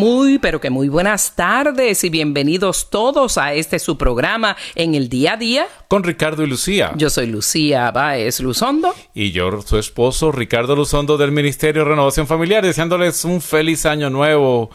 Muy, pero que muy buenas tardes y bienvenidos todos a este su programa en el día a día. con Ricardo y Lucía. Yo soy Lucía Baez Luzondo. Y yo, su esposo, Ricardo Luzondo del Ministerio de Renovación Familiar, deseándoles un feliz año nuevo.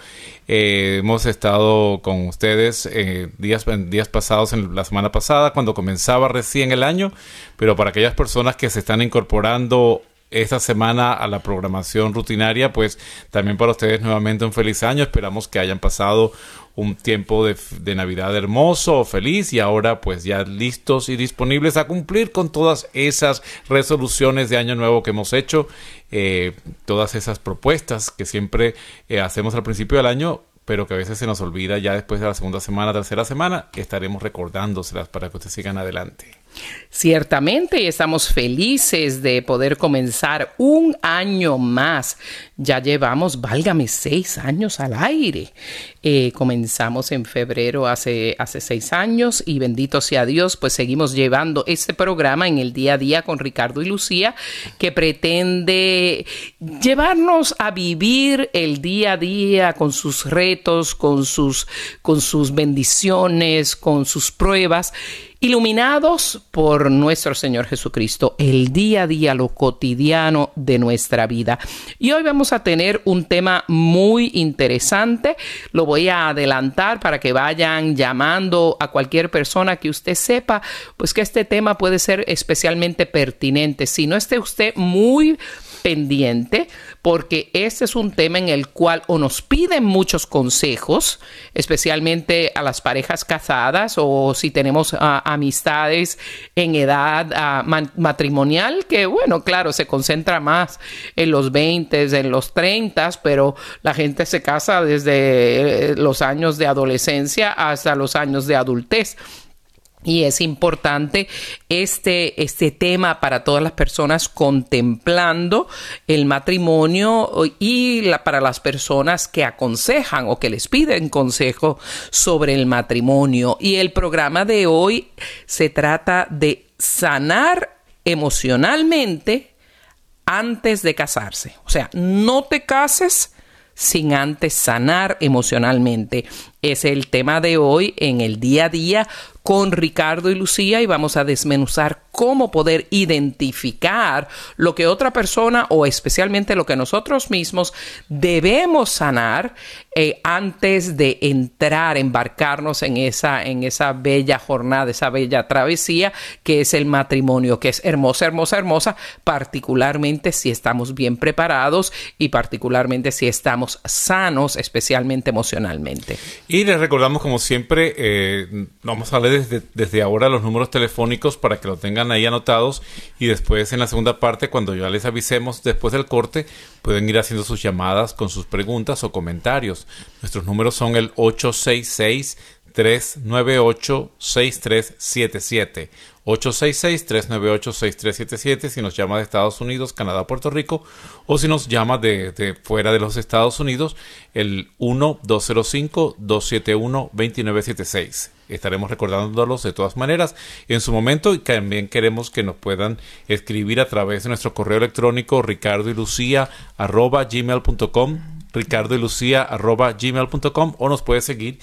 Eh, hemos estado con ustedes eh, días, días pasados, en la semana pasada, cuando comenzaba recién el año, pero para aquellas personas que se están incorporando esta semana a la programación rutinaria, pues también para ustedes nuevamente un feliz año. Esperamos que hayan pasado un tiempo de, Navidad hermoso, feliz y ahora pues ya listos y disponibles a cumplir con todas esas resoluciones de año nuevo que hemos hecho, eh, todas esas propuestas que siempre eh, hacemos al principio del año pero que a veces se nos olvida ya después de la segunda semana, tercera semana, estaremos recordándoselas para que ustedes sigan adelante. Ciertamente estamos felices de poder comenzar un año más. Ya llevamos, válgame, seis años al aire. Eh, comenzamos en febrero hace, hace seis años y bendito sea Dios, pues seguimos llevando este programa en el día a día con Ricardo y Lucía que pretende llevarnos a vivir el día a día con sus retos, con sus, con sus bendiciones, con sus pruebas iluminados por nuestro Señor Jesucristo, el día a día, lo cotidiano de nuestra vida. Y hoy vamos a tener un tema muy interesante, lo voy a adelantar para que vayan llamando a cualquier persona que usted sepa, pues que este tema puede ser especialmente pertinente. Si no esté usted muy pendiente porque este es un tema en el cual o nos piden muchos consejos, especialmente a las parejas casadas o si tenemos uh, amistades en edad uh, matrimonial, que bueno, claro, se concentra más en los 20, en los 30, pero la gente se casa desde los años de adolescencia hasta los años de adultez. Y es importante este, este tema para todas las personas contemplando el matrimonio y para las personas que aconsejan o que les piden consejo sobre el matrimonio. Y el programa de hoy se trata de sanar emocionalmente antes de casarse. O sea, no te cases sin antes sanar emocionalmente. Es el tema de hoy en el día a día con Ricardo y Lucía y vamos a desmenuzar cómo poder identificar lo que otra persona o especialmente lo que nosotros mismos debemos sanar eh, antes de entrar, embarcarnos en esa, en esa bella jornada, esa bella travesía que es el matrimonio, que es hermosa, hermosa, hermosa, particularmente si estamos bien preparados y particularmente si estamos sanos, especialmente emocionalmente. Les recordamos, como siempre, eh, vamos a hablar desde, desde ahora los números telefónicos para que lo tengan ahí anotados y después en la segunda parte, cuando ya les avisemos después del corte, pueden ir haciendo sus llamadas con sus preguntas o comentarios. Nuestros números son el 866 398 6377 866-398-6377 si nos llama de Estados Unidos, Canadá, Puerto Rico o si nos llama de, fuera de los Estados Unidos el 1-205-271-2976. Estaremos recordándolos de todas maneras en su momento y también queremos que nos puedan escribir a través de nuestro correo electrónico ricardo y lucía arroba gmail.com ricardo y lucía arroba gmail.com o nos puede seguir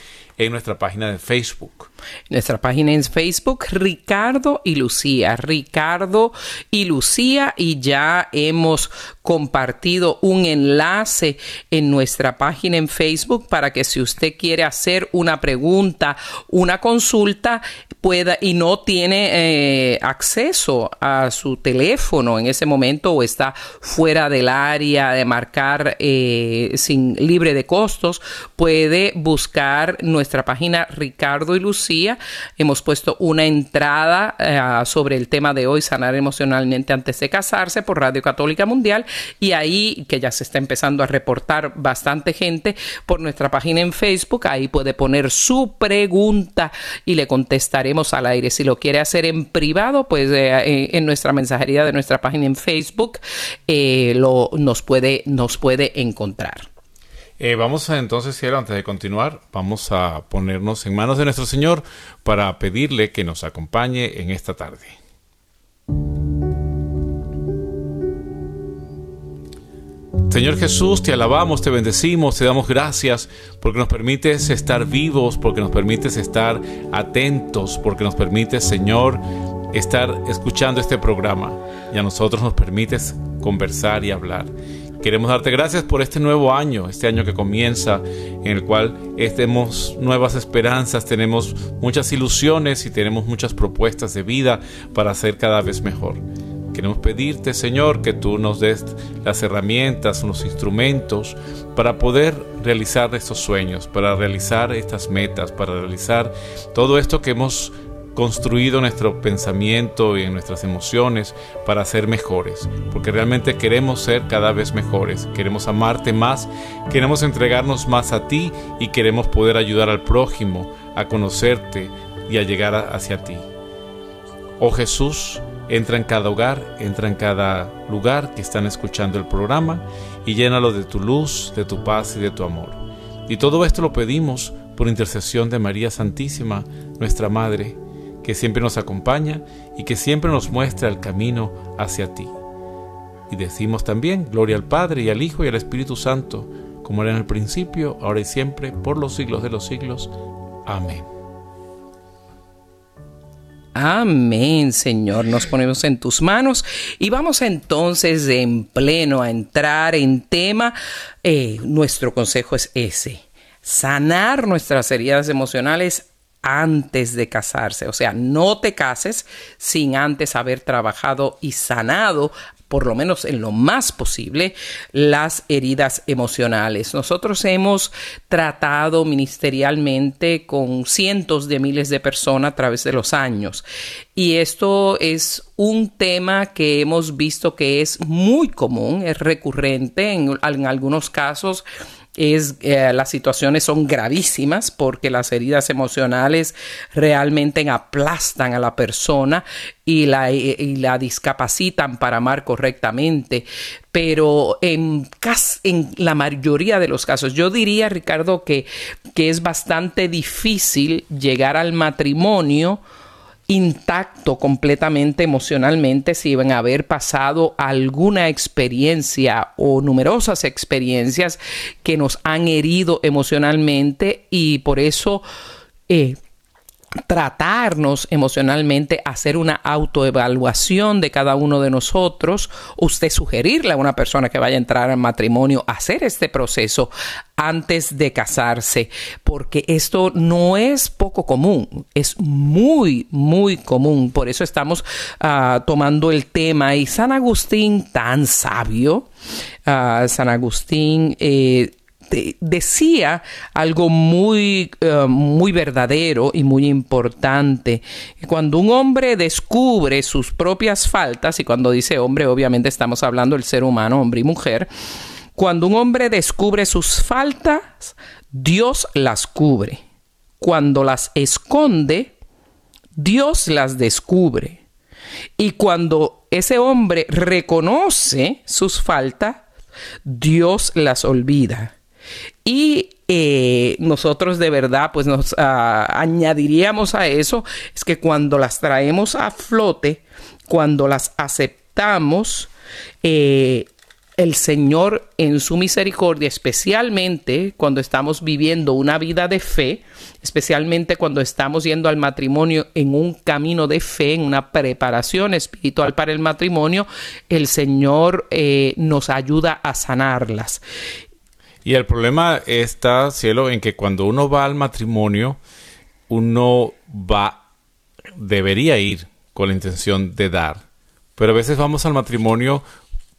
en nuestra página de Facebook. Nuestra página en Facebook, Ricardo y Lucía. Ricardo y Lucía y ya hemos compartido un enlace en nuestra página en Facebook para que si usted quiere hacer una pregunta, una consulta, pueda y no tiene eh, acceso a su teléfono en ese momento o está fuera del área de marcar eh, sin libre de costos, puede buscar nuestra página Ricardo y Lucía. Hemos puesto una entrada eh, sobre el tema de hoy, sanar emocionalmente antes de casarse por Radio Católica Mundial y ahí que ya se está empezando a reportar bastante gente por nuestra página en Facebook, ahí puede poner su pregunta y le contestaré al aire. Si lo quiere hacer en privado, pues eh, en nuestra mensajería de nuestra página en Facebook eh, lo, nos, puede, nos puede encontrar. Eh, vamos a entonces, cielo, antes de continuar, vamos a ponernos en manos de nuestro Señor para pedirle que nos acompañe en esta tarde. Señor Jesús, te alabamos, te bendecimos, te damos gracias porque nos permites estar vivos, porque nos permites estar atentos, porque nos permites, Señor, estar escuchando este programa y a nosotros nos permites conversar y hablar. Queremos darte gracias por este nuevo año, este año que comienza, en el cual tenemos nuevas esperanzas, tenemos muchas ilusiones y tenemos muchas propuestas de vida para ser cada vez mejor. Queremos pedirte, Señor, que tú nos des las herramientas, los instrumentos para poder realizar estos sueños, para realizar estas metas, para realizar todo esto que hemos construido en nuestro pensamiento y en nuestras emociones para ser mejores, porque realmente queremos ser cada vez mejores, queremos amarte más, queremos entregarnos más a ti y queremos poder ayudar al prójimo a conocerte y a llegar hacia ti. Oh Jesús, Entra en cada hogar, entra en cada lugar que están escuchando el programa y llénalo de tu luz, de tu paz y de tu amor. Y todo esto lo pedimos por intercesión de María Santísima, nuestra Madre, que siempre nos acompaña y que siempre nos muestra el camino hacia ti. Y decimos también, gloria al Padre y al Hijo y al Espíritu Santo, como era en el principio, ahora y siempre, por los siglos de los siglos. Amén. Amén, Señor. Nos ponemos en tus manos y vamos entonces en pleno a entrar en tema. Eh, nuestro consejo es ese, sanar nuestras heridas emocionales antes de casarse. O sea, no te cases sin antes haber trabajado y sanado por lo menos en lo más posible, las heridas emocionales. Nosotros hemos tratado ministerialmente con cientos de miles de personas a través de los años y esto es un tema que hemos visto que es muy común, es recurrente en, en algunos casos es, eh, las situaciones son gravísimas porque las heridas emocionales realmente aplastan a la persona y la, y la discapacitan para amar correctamente. Pero en, en la mayoría de los casos, yo diría, Ricardo, que, que es bastante difícil llegar al matrimonio intacto completamente emocionalmente si iban a haber pasado alguna experiencia o numerosas experiencias que nos han herido emocionalmente y por eso eh, tratarnos emocionalmente, hacer una autoevaluación de cada uno de nosotros, usted sugerirle a una persona que vaya a entrar al matrimonio hacer este proceso antes de casarse, porque esto no es poco común, es muy, muy común. Por eso estamos ah, tomando el tema y San Agustín, tan sabio, ah, San Agustín, eh, decía algo muy, eh, muy verdadero y muy importante. Cuando un hombre descubre sus propias faltas, y cuando dice hombre, obviamente estamos hablando del ser humano, hombre y mujer, cuando un hombre descubre sus faltas, Dios las cubre. Cuando las esconde, Dios las descubre. Y cuando ese hombre reconoce sus faltas, Dios las olvida. Y eh, nosotros de verdad, pues nos ah, añadiríamos a eso, es que cuando las traemos a flote, cuando las aceptamos, eh, el Señor en su misericordia, especialmente cuando estamos viviendo una vida de fe, especialmente cuando estamos yendo al matrimonio en un camino de fe, en una preparación espiritual para el matrimonio, el Señor eh, nos ayuda a sanarlas. Y el problema está, cielo, en que cuando uno va al matrimonio, uno va, debería ir con la intención de dar. Pero a veces vamos al matrimonio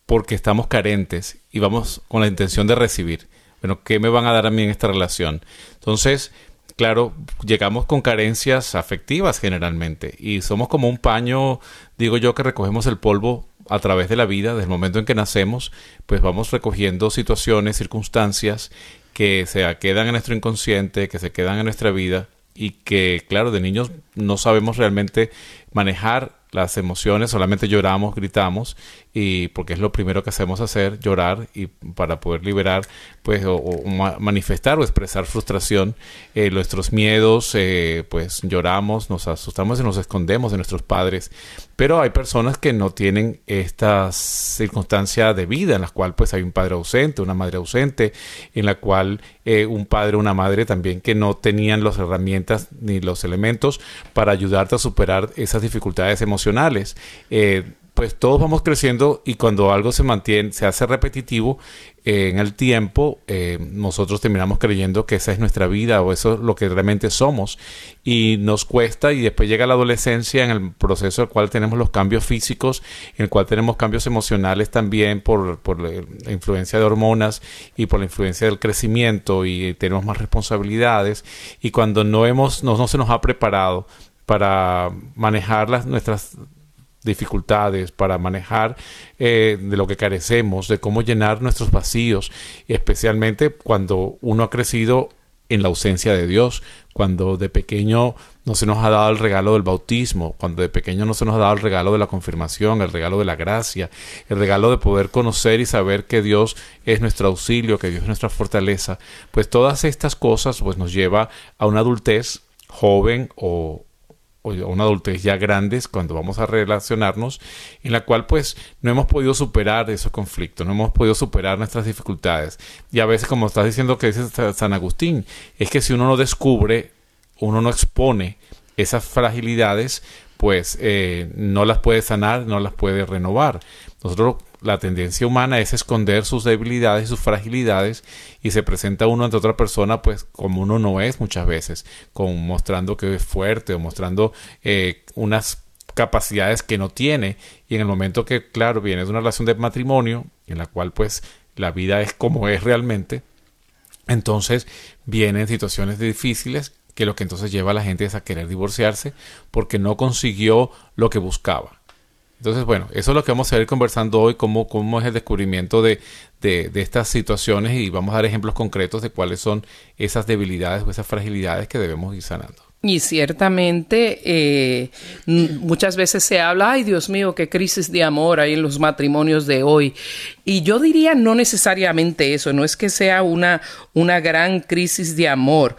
porque estamos carentes y vamos con la intención de recibir. Bueno, ¿qué me van a dar a mí en esta relación? Entonces, claro, llegamos con carencias afectivas generalmente y somos como un paño, digo yo, que recogemos el polvo a través de la vida, desde el momento en que nacemos, pues vamos recogiendo situaciones, circunstancias que se quedan en nuestro inconsciente, que se quedan en nuestra vida y que, claro, de niños no sabemos realmente manejar las emociones, solamente lloramos, gritamos, y porque es lo primero que hacemos hacer, llorar, y para poder liberar, pues, o, manifestar o expresar frustración, eh, nuestros miedos, eh, pues lloramos, nos asustamos y nos escondemos de nuestros padres. Pero hay personas que no tienen esta circunstancia de vida, en la cual pues hay un padre ausente, una madre ausente, en la cual eh, un padre una madre también que no tenían las herramientas ni los elementos para ayudarte a superar esas dificultades emocionales. Eh, pues todos vamos creciendo y cuando algo se mantiene, se hace repetitivo eh, en el tiempo, eh, nosotros terminamos creyendo que esa es nuestra vida o eso es lo que realmente somos. Y nos cuesta y después llega la adolescencia en el proceso en el cual tenemos los cambios físicos, en el cual tenemos cambios emocionales también por, por la influencia de hormonas y por la influencia del crecimiento y tenemos más responsabilidades. Y cuando no hemos, no, no se nos ha preparado para manejar las, nuestras dificultades, para manejar eh, de lo que carecemos, de cómo llenar nuestros vacíos, especialmente cuando uno ha crecido en la ausencia de Dios, cuando de pequeño no se nos ha dado el regalo del bautismo, cuando de pequeño no se nos ha dado el regalo de la confirmación, el regalo de la gracia, el regalo de poder conocer y saber que Dios es nuestro auxilio, que Dios es nuestra fortaleza, pues todas estas cosas pues nos lleva a una adultez joven o, o una adultez ya grandes cuando vamos a relacionarnos, en la cual pues no hemos podido superar esos conflictos, no hemos podido superar nuestras dificultades. Y a veces, como estás diciendo que dice San Agustín, es que si uno no descubre, uno no expone esas fragilidades, pues eh, no las puede sanar, no las puede renovar. Nosotros la tendencia humana es esconder sus debilidades y sus fragilidades y se presenta uno ante otra persona pues como uno no es muchas veces, como mostrando que es fuerte o mostrando eh, unas capacidades que no tiene. Y en el momento que claro viene de una relación de matrimonio en la cual pues la vida es como es realmente entonces vienen situaciones difíciles que lo que entonces lleva a la gente es a querer divorciarse porque no consiguió lo que buscaba entonces, bueno, eso es lo que vamos a ir conversando hoy, cómo, cómo es el descubrimiento de, estas situaciones y vamos a dar ejemplos concretos de cuáles son esas debilidades o esas fragilidades que debemos ir sanando. Y ciertamente eh, muchas veces se habla, ay Dios mío, qué crisis de amor hay en los matrimonios de hoy. Y yo diría no necesariamente eso, no es que sea una, una gran crisis de amor,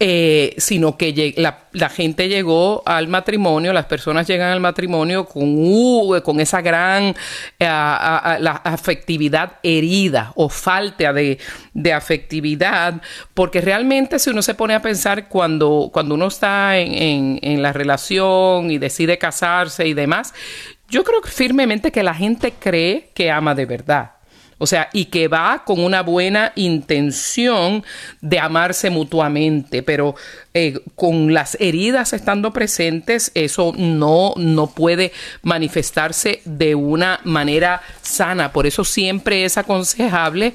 eh, sino que la, gente llegó al matrimonio, las personas llegan al matrimonio con, uh, con esa gran eh, la afectividad herida o falta de, de, afectividad, porque realmente si uno se pone a pensar cuando, cuando uno está en, en, la relación y decide casarse y demás, yo creo firmemente que la gente cree que ama de verdad. O sea, y que va con una buena intención de amarse mutuamente, pero eh, con las heridas estando presentes, eso no, no puede manifestarse de una manera sana. Por eso siempre es aconsejable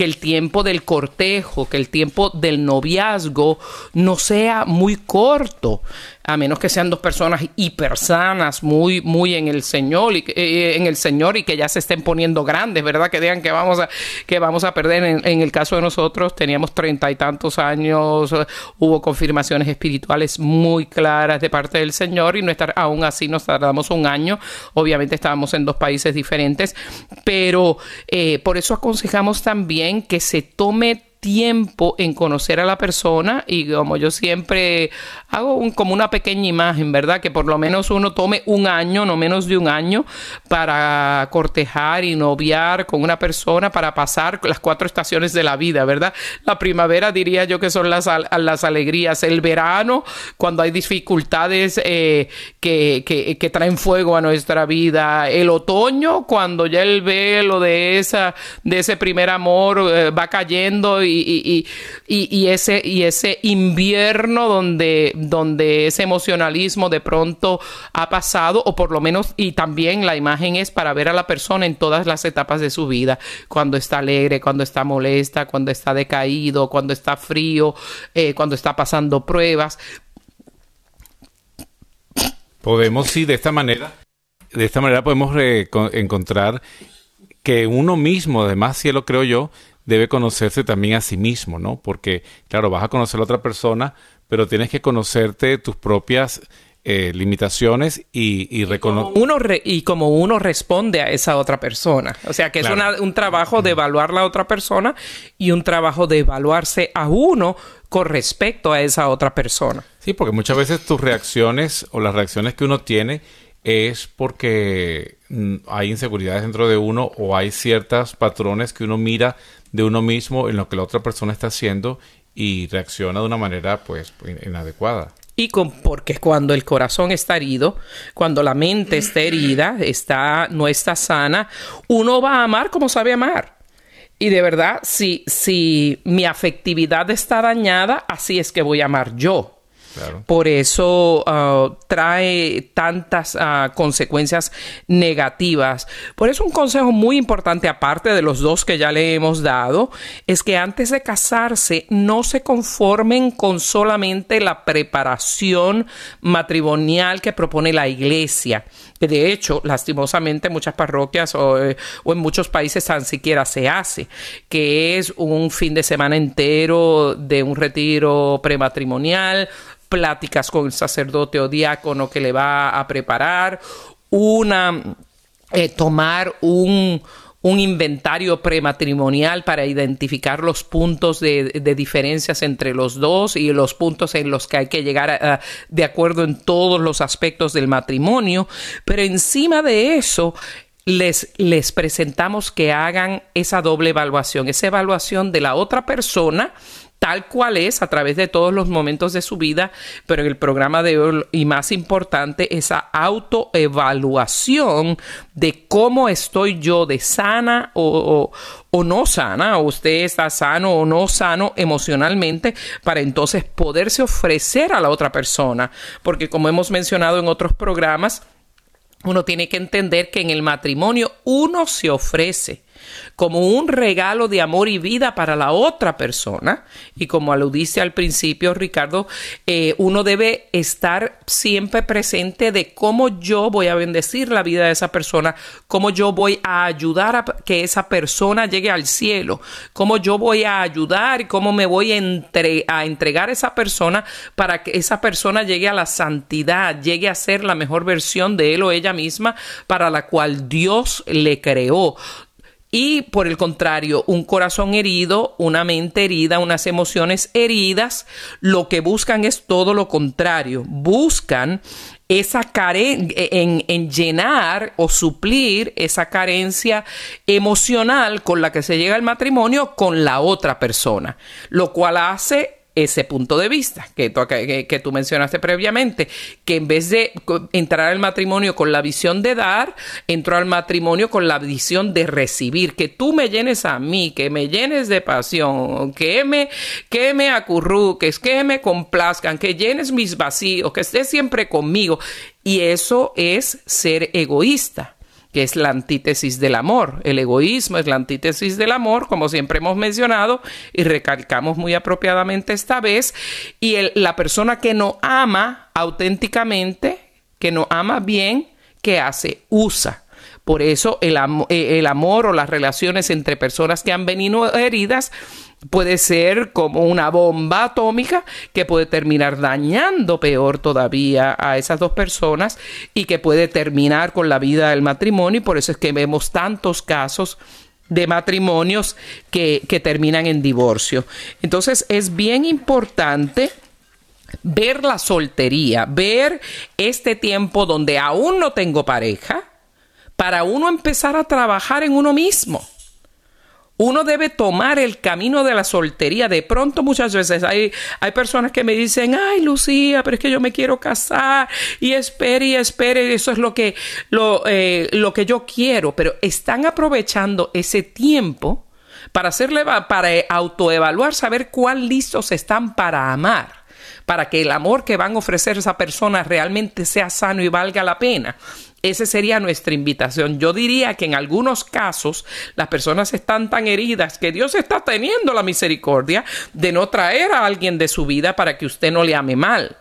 que el tiempo del cortejo, que el tiempo del noviazgo no sea muy corto a menos que sean dos personas hipersanas, muy, muy en el Señor y eh, en el Señor y que ya se estén poniendo grandes, ¿verdad? Que digan que vamos a, que vamos a perder. En, el caso de nosotros, teníamos treinta y tantos años, hubo confirmaciones espirituales muy claras de parte del Señor y no estar, aún así nos tardamos un año. Obviamente estábamos en dos países diferentes, pero eh, por eso aconsejamos también que se tome tiempo en conocer a la persona y como yo siempre hago un, como una pequeña imagen, ¿verdad? Que por lo menos uno tome un año, no menos de un año, para cortejar y noviar con una persona, para pasar las cuatro estaciones de la vida, ¿verdad? La primavera diría yo que son las, las alegrías, el verano, cuando hay dificultades eh, que, que, traen fuego a nuestra vida, el otoño, cuando ya el velo de, esa, de ese primer amor eh, va cayendo y, ese, y ese invierno donde, donde ese emocionalismo de pronto ha pasado, o por lo menos, y también la imagen es para ver a la persona en todas las etapas de su vida, cuando está alegre, cuando está molesta, cuando está decaído, cuando está frío, eh, cuando está pasando pruebas. Podemos, sí, de esta manera, de esta manera podemos encontrar que uno mismo, además, si lo creo yo, debe conocerse también a sí mismo, ¿no? Porque, claro, vas a conocer a otra persona, pero tienes que conocerte tus propias eh, limitaciones y, y reconocer. Uno y como uno responde a esa otra persona. O sea, que es un trabajo de evaluar la otra persona y un trabajo de evaluarse a uno con respecto a esa otra persona. Sí, porque muchas veces tus reacciones o las reacciones que uno tiene es porque mm, hay inseguridades dentro de uno o hay ciertos patrones que uno mira de uno mismo en lo que la otra persona está haciendo y reacciona de una manera pues inadecuada. Y con, porque cuando el corazón está herido, cuando la mente está herida, está, no está sana, uno va a amar como sabe amar. Y de verdad, si, si mi afectividad está dañada, así es que voy a amar yo. Por eso ah, trae tantas ah, consecuencias negativas. Por eso un consejo muy importante, aparte de los dos que ya le hemos dado, es que antes de casarse no se conformen con solamente la preparación matrimonial que propone la iglesia. De hecho, lastimosamente, en muchas parroquias o, eh, o, en muchos países tan siquiera se hace, que es un fin de semana entero de un retiro prematrimonial pláticas con el sacerdote o diácono que le va a preparar, una, eh, tomar un, inventario prematrimonial para identificar los puntos de, diferencias entre los dos y los puntos en los que hay que llegar de acuerdo en todos los aspectos del matrimonio. Pero encima de eso, les, les presentamos que hagan esa doble evaluación, esa evaluación de la otra persona tal cual es a través de todos los momentos de su vida, pero en el programa de hoy y más importante, esa autoevaluación de cómo estoy yo de sana o, o, no sana, o usted está sano o no sano emocionalmente, para entonces poderse ofrecer a la otra persona, porque como hemos mencionado en otros programas, uno tiene que entender que en el matrimonio uno se ofrece como un regalo de amor y vida para la otra persona. Y como aludiste al principio, Ricardo, eh, uno debe estar siempre presente de cómo yo voy a bendecir la vida de esa persona, cómo yo voy a ayudar a que esa persona llegue al cielo, cómo yo voy a ayudar cómo me voy a, a entregar a esa persona para que esa persona llegue a la santidad, llegue a ser la mejor versión de él o ella misma para la cual Dios le creó. Y por el contrario, un corazón herido, una mente herida, unas emociones heridas, lo que buscan es todo lo contrario. Buscan esa carencia, en, en, llenar o suplir esa carencia emocional con la que se llega al matrimonio con la otra persona, lo cual hace ese punto de vista que tú, mencionaste previamente, que en vez de entrar al matrimonio con la visión de dar, entró al matrimonio con la visión de recibir, que tú me llenes a mí, que me llenes de pasión, que me, que me acurruques, que me complazcan, que llenes mis vacíos, que estés siempre conmigo. Y eso es ser egoísta que es la antítesis del amor. El egoísmo es la antítesis del amor, como siempre hemos mencionado y recalcamos muy apropiadamente esta vez. Y la persona que no ama auténticamente, que no ama bien, ¿qué hace? Usa. Por eso el, eh, el amor o las relaciones entre personas que han venido heridas puede ser como una bomba atómica que puede terminar dañando peor todavía a esas dos personas y que puede terminar con la vida del matrimonio y por eso es que vemos tantos casos de matrimonios que, que terminan en divorcio. Entonces es bien importante ver la soltería, ver este tiempo donde aún no tengo pareja, para uno empezar a trabajar en uno mismo. Uno debe tomar el camino de la soltería. De pronto muchas veces hay, hay personas que me dicen, ay Lucía, pero es que yo me quiero casar y espere y espere, eso es lo que, lo, eh, lo que yo quiero, pero están aprovechando ese tiempo para hacerle, para autoevaluar, saber cuán listos están para amar para que el amor que van a ofrecer esa persona realmente sea sano y valga la pena. Esa sería nuestra invitación. Yo diría que en algunos casos las personas están tan heridas que Dios está teniendo la misericordia de no traer a alguien de su vida para que usted no le ame mal.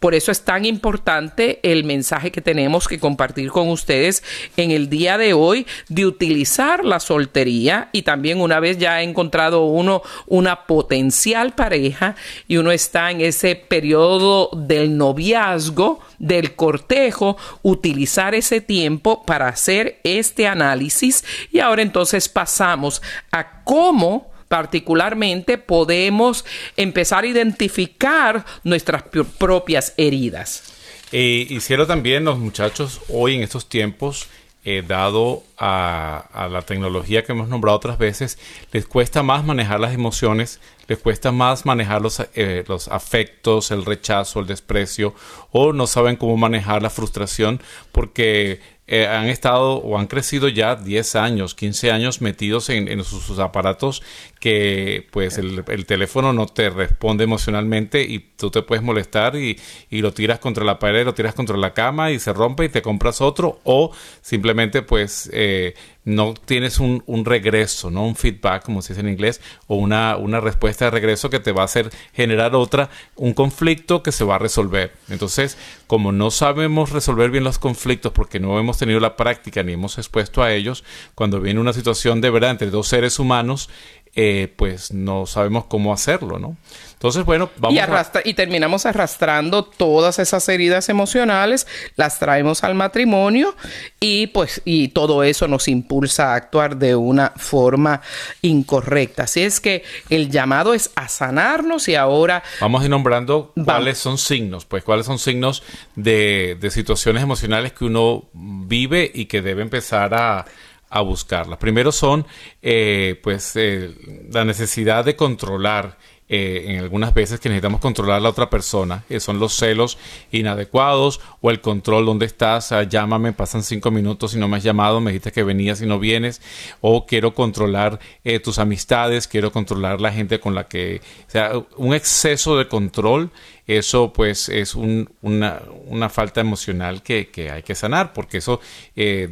Por eso es tan importante el mensaje que tenemos que compartir con ustedes en el día de hoy de utilizar la soltería. Y también una vez ya ha encontrado uno una potencial pareja y uno está en ese periodo del noviazgo, del cortejo, utilizar ese tiempo para hacer este análisis. Y ahora entonces pasamos a cómo particularmente podemos empezar a identificar nuestras propias heridas. Eh, también los muchachos hoy en estos tiempos, eh, dado a, la tecnología que hemos nombrado otras veces, les cuesta más manejar las emociones, les cuesta más manejar los, eh, los afectos, el rechazo, el desprecio, o no saben cómo manejar la frustración porque eh, han estado o han crecido ya 10 años, 15 años metidos en, sus, aparatos que pues el, teléfono no te responde emocionalmente y tú te puedes molestar y, y, lo tiras contra la pared, lo tiras contra la cama y se rompe y te compras otro o simplemente pues eh, no tienes un, un, regreso, ¿no? Un feedback, como se dice en inglés, o una, una respuesta de regreso que te va a hacer generar otra, un conflicto que se va a resolver. Entonces, como no sabemos resolver bien los conflictos porque no hemos tenido la práctica ni hemos expuesto a ellos, cuando viene una situación de verdad entre dos seres humanos, eh, pues no sabemos cómo hacerlo, ¿no? Entonces, bueno, vamos y, y terminamos arrastrando todas esas heridas emocionales, las traemos al matrimonio y pues y todo eso nos impulsa a actuar de una forma incorrecta. Así es que el llamado es a sanarnos y ahora vamos a ir nombrando cuáles son signos, pues cuáles son signos de, de situaciones emocionales que uno vive y que debe empezar a a buscarlas. Primero son, eh, pues, eh, la necesidad de controlar eh, en algunas veces que necesitamos controlar a la otra persona, son los celos inadecuados o el control donde estás, ah, llámame, pasan cinco minutos y no me has llamado, me dijiste que venías y no vienes, o quiero controlar tus amistades, quiero controlar la gente con la que, o sea, un exceso de control eso pues es una, falta emocional que, hay que sanar, porque eso eh,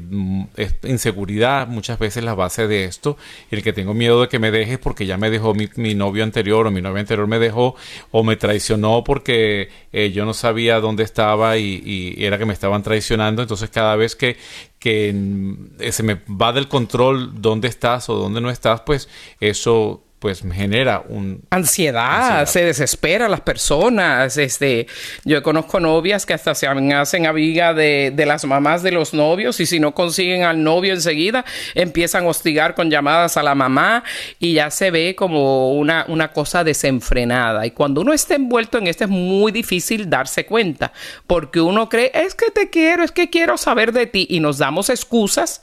es inseguridad muchas veces la base de esto. El que tengo miedo de que me dejes porque ya me dejó mi, novio anterior o mi anterior me dejó o me traicionó porque eh, yo no sabía dónde estaba y, era que me estaban traicionando. Entonces cada vez que, mm, se me va del control dónde estás o dónde no estás, pues eso pues genera un ansiedad, se desespera las personas. Este, yo conozco novias que hasta se hacen amiga de, de, las mamás de los novios y si no consiguen al novio enseguida empiezan a hostigar con llamadas a la mamá y ya se ve como una, una cosa desenfrenada. Y cuando uno está envuelto en esto es muy difícil darse cuenta porque uno cree es que te quiero, es que quiero saber de ti y nos damos excusas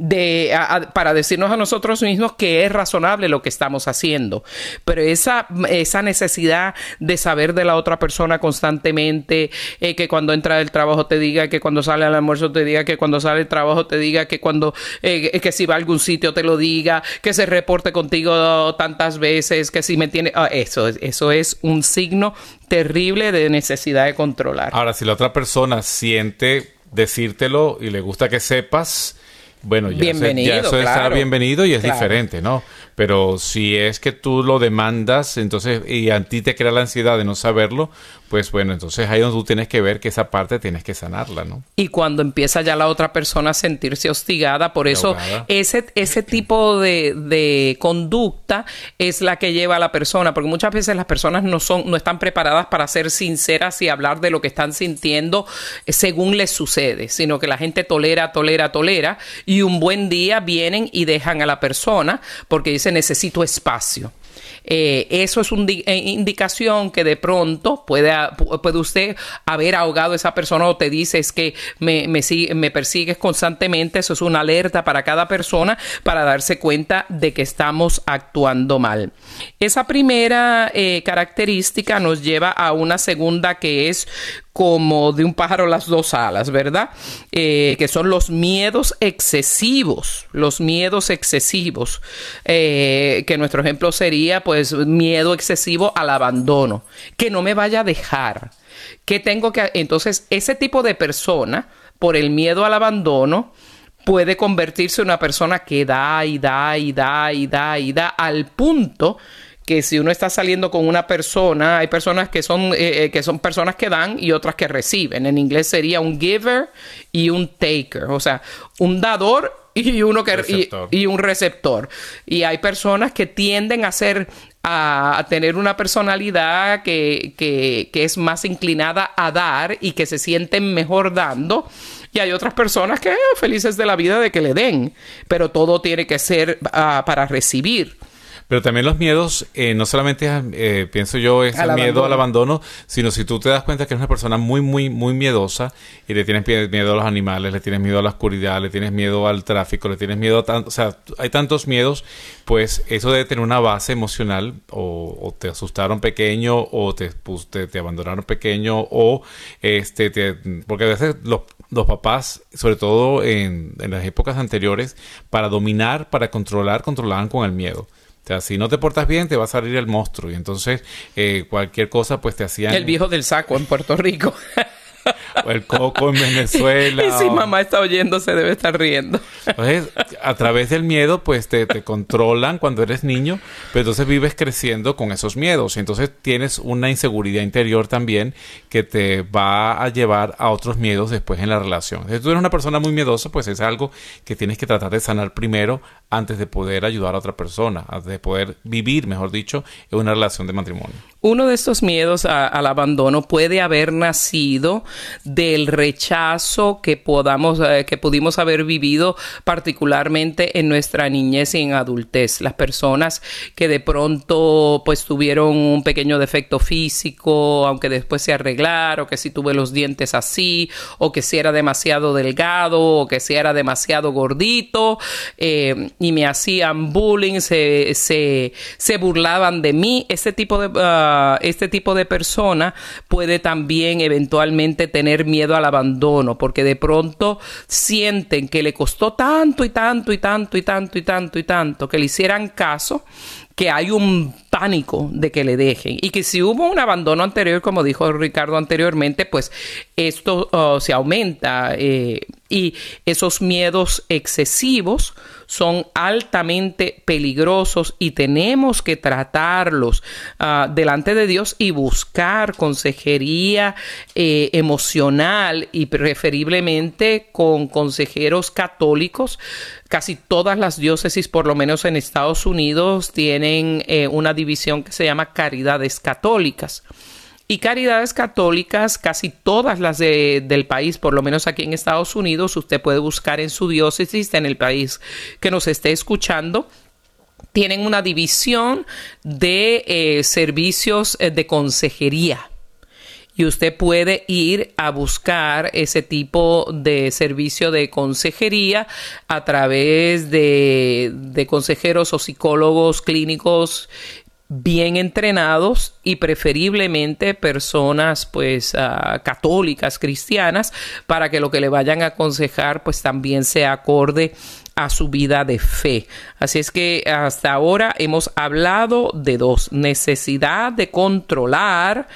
de, para decirnos a nosotros mismos que es razonable lo que estamos haciendo. Pero esa, esa necesidad de saber de la otra persona constantemente, eh, que cuando entra del trabajo te diga, que cuando sale al almuerzo te diga, que cuando sale del trabajo te diga, que cuando, eh, que si va a algún sitio te lo diga, que se reporte contigo tantas veces, que si me tiene, ah, eso, eso es un signo terrible de necesidad de controlar. Ahora, si la otra persona siente decírtelo y le gusta que sepas, bueno, ya, eso, es bienvenido y es diferente, ¿no? Pero si es que tú lo demandas, entonces, y a ti te crea la ansiedad de no saberlo, pues bueno, entonces ahí donde tú tienes que ver que esa parte tienes que sanarla, ¿no? Y cuando empieza ya la otra persona a sentirse hostigada, por eso ese, ese tipo de, de, conducta es la que lleva a la persona, porque muchas veces las personas no son, no están preparadas para ser sinceras y hablar de lo que están sintiendo según les sucede, sino que la gente tolera, tolera, tolera, y un buen día vienen y dejan a la persona porque dice necesito espacio. Eh, eso es una eh, indicación que de pronto puede, puede usted haber ahogado a esa persona o te dice es que me, me, me persigues constantemente. Eso es una alerta para cada persona para darse cuenta de que estamos actuando mal. Esa primera eh, característica nos lleva a una segunda que es como de un pájaro las dos alas, ¿verdad? Que son los miedos excesivos, los miedos excesivos, que nuestro ejemplo sería pues miedo excesivo al abandono, que no me vaya a dejar, que tengo que... Entonces, ese tipo de persona, por el miedo al abandono, puede convertirse en una persona que da y da y da y da y da al punto que si uno está saliendo con una persona, hay personas que son, eh, eh, que son personas que dan y otras que reciben. En inglés sería un giver y un taker, o sea, un dador y uno que y, un receptor. Y hay personas que tienden a ser a, tener una personalidad que, que, es más inclinada a dar y que se sienten mejor dando. Y hay otras personas que felices de la vida de que le den, pero todo tiene que ser ah, para recibir. Pero también los miedos, eh, no solamente eh, pienso yo, es el miedo al abandono, sino si tú te das cuenta que eres una persona muy, muy, muy miedosa y le tienes miedo a los animales, le tienes miedo a la oscuridad, le tienes miedo al tráfico, le tienes miedo a tanto, o sea, hay tantos miedos, pues eso debe tener una base emocional, o, te asustaron pequeño, o te, pues, te, abandonaron pequeño, o este, porque a veces los, los papás, sobre todo en, en las épocas anteriores, para dominar, para controlar, controlaban con el miedo. O sea, si no te portas bien, te va a salir el monstruo. Y entonces, eh, cualquier cosa, pues te hacían. El viejo del saco en Puerto Rico. o el coco en Venezuela. y si mamá está oyendo, se debe estar riendo. Entonces, a través del miedo, pues te, te, controlan cuando eres niño, pero entonces vives creciendo con esos miedos. Entonces tienes una inseguridad interior también que te va a llevar a otros miedos después en la relación. Si tú eres una persona muy miedosa, pues es algo que tienes que tratar de sanar primero antes de poder ayudar a otra persona, antes de poder vivir, mejor dicho, en una relación de matrimonio. Uno de estos miedos al abandono puede haber nacido del rechazo que podamos, eh, que pudimos haber vivido particularmente en nuestra niñez y en adultez. Las personas que de pronto pues tuvieron un pequeño defecto físico, aunque después se arreglaron, que si tuve los dientes así, o que si era demasiado delgado, o que si era demasiado gordito, eh, y me hacían bullying, se, se, se burlaban de mí, ese tipo de... Ah, este tipo de persona puede también eventualmente tener miedo al abandono, porque de pronto sienten que le costó tanto y tanto y tanto y tanto y tanto y tanto que le hicieran caso que hay un pánico de que le dejen. Y que si hubo un abandono anterior, como dijo Ricardo anteriormente, pues esto uh, se aumenta eh, y esos miedos excesivos son altamente peligrosos y tenemos que tratarlos uh, delante de Dios y buscar consejería eh, emocional y preferiblemente con consejeros católicos casi todas las diócesis, por lo menos en Estados Unidos, tienen eh, una división que se llama caridades católicas. Y caridades católicas, casi todas las del país, por lo menos aquí en Estados Unidos, usted puede buscar en su diócesis, en el país que nos esté escuchando, tienen una división de eh, servicios eh, de consejería. Y usted puede ir a buscar ese tipo de servicio de consejería a través de, consejeros o psicólogos clínicos bien entrenados y preferiblemente personas pues ah, católicas cristianas para que lo que le vayan a aconsejar pues también sea acorde a su vida de fe. Así es que hasta ahora hemos hablado de dos, necesidad de controlar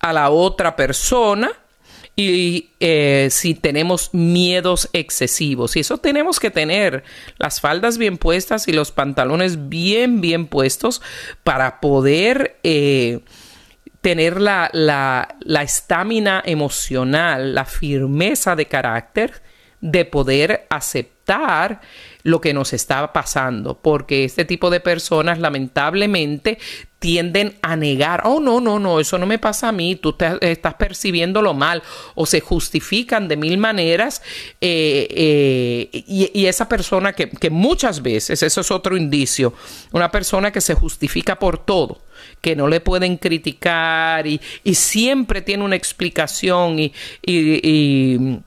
a la otra persona y eh, si tenemos miedos excesivos. Y eso tenemos que tener las faldas bien puestas y los pantalones bien, bien puestos para poder eh, tener la estamina la, emocional, la firmeza de carácter de poder aceptar lo que nos está pasando, porque este tipo de personas lamentablemente tienden a negar, oh no, no, no, eso no me pasa a mí, tú te, estás percibiéndolo mal, o se justifican de mil maneras, eh, eh, y, esa persona que, que muchas veces, eso es otro indicio, una persona que se justifica por todo, que no le pueden criticar y, y siempre tiene una explicación y, y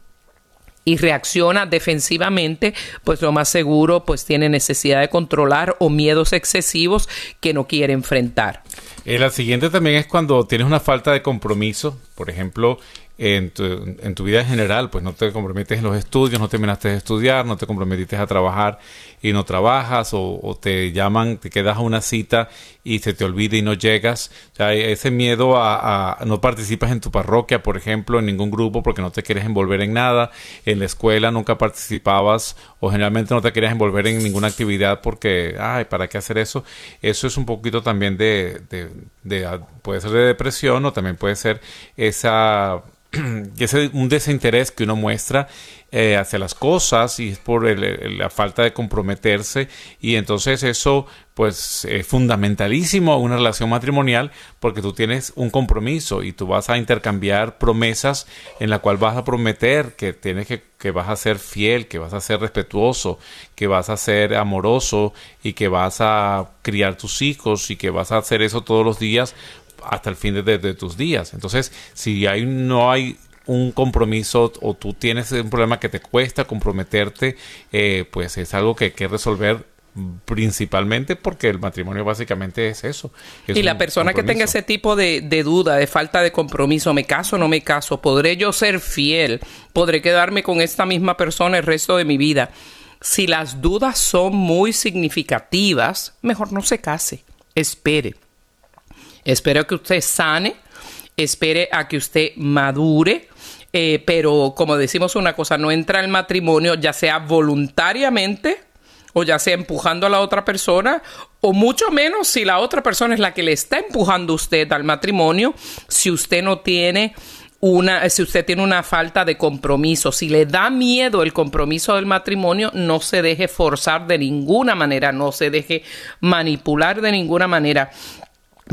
y reacciona defensivamente, pues lo más seguro pues tiene necesidad de controlar o miedos excesivos que no quiere enfrentar. Eh, la siguiente también es cuando tienes una falta de compromiso, por ejemplo, en tu, en tu, vida en general, pues no te comprometes en los estudios, no terminaste de estudiar, no te comprometiste a trabajar y no trabajas, o, te llaman, te quedas a una cita y se te olvida y no llegas. O ese miedo a, no participas en tu parroquia, por ejemplo, en ningún grupo porque no te quieres envolver en nada, en la escuela nunca participabas o generalmente no te quieres envolver en ninguna actividad porque, ay, ¿para qué hacer eso? Eso es un poquito también de, de puede ser de depresión o también puede ser esa es un desinterés que uno muestra eh, hacia las cosas y es por la falta de comprometerse y entonces eso pues es fundamentalísimo una relación matrimonial porque tú tienes un compromiso y tú vas a intercambiar promesas en la cual vas a prometer que tienes que, que vas a ser fiel, que vas a ser respetuoso, que vas a ser amoroso y que vas a criar tus hijos y que vas a hacer eso todos los días hasta el fin de, tus días. Entonces, si hay, no hay un compromiso o tú tienes un problema que te cuesta comprometerte, eh, pues es algo que hay que resolver principalmente porque el matrimonio básicamente es eso. y la persona que tenga ese tipo de, de, duda, de falta de compromiso, me caso o no me caso, podré yo ser fiel, podré quedarme con esta misma persona el resto de mi vida. Si las dudas son muy significativas, mejor no se case, espere Espero que usted sane, espere a que usted madure. Eh, pero como decimos una cosa, no entra al matrimonio ya sea voluntariamente o ya sea empujando a la otra persona, o mucho menos si la otra persona es la que le está empujando usted al matrimonio, si usted no tiene una, si usted tiene una falta de compromiso, si le da miedo el compromiso del matrimonio, no se deje forzar de ninguna manera, no se deje manipular de ninguna manera.